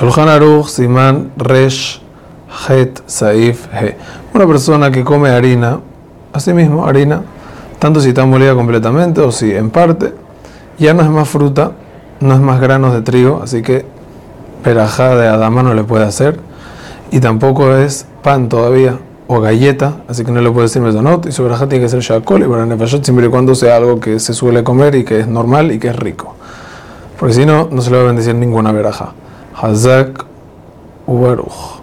Shulchan Aruch, Siman, Resh, Het, Saif, He. Una persona que come harina, así mismo, harina, tanto si está molida completamente o si en parte, ya no es más fruta, no es más granos de trigo, así que perajá de Adama no le puede hacer, y tampoco es pan todavía, o galleta, así que no le puede decir mesonot, y su verajá tiene que ser shakol, y para nefashot siempre y cuando sea algo que se suele comer y que es normal y que es rico. Porque si no, no se le va a bendecir ninguna verajá. حزاك وروخ